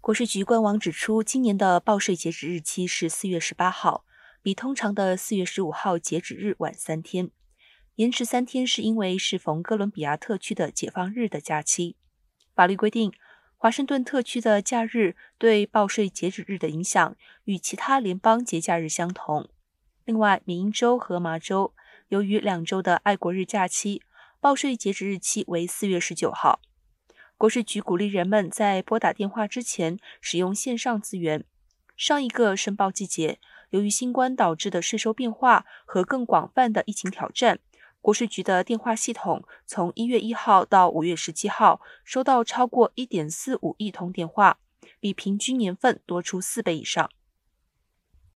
国税局官网指出，今年的报税截止日期是四月十八号，比通常的四月十五号截止日晚三天。延迟三天是因为适逢哥伦比亚特区的解放日的假期。法律规定，华盛顿特区的假日对报税截止日的影响与其他联邦节假日相同。另外，缅因州和麻州由于两周的爱国日假期，报税截止日期为四月十九号。国税局鼓励人们在拨打电话之前使用线上资源。上一个申报季节，由于新冠导致的税收变化和更广泛的疫情挑战，国税局的电话系统从一月一号到五月十七号收到超过一点四五亿通电话，比平均年份多出四倍以上。